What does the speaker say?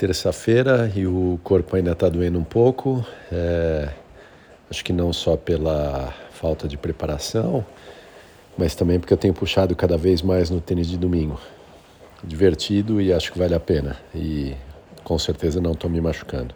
terça-feira e o corpo ainda está doendo um pouco. É, acho que não só pela falta de preparação, mas também porque eu tenho puxado cada vez mais no tênis de domingo. Divertido e acho que vale a pena. E com certeza não estou me machucando.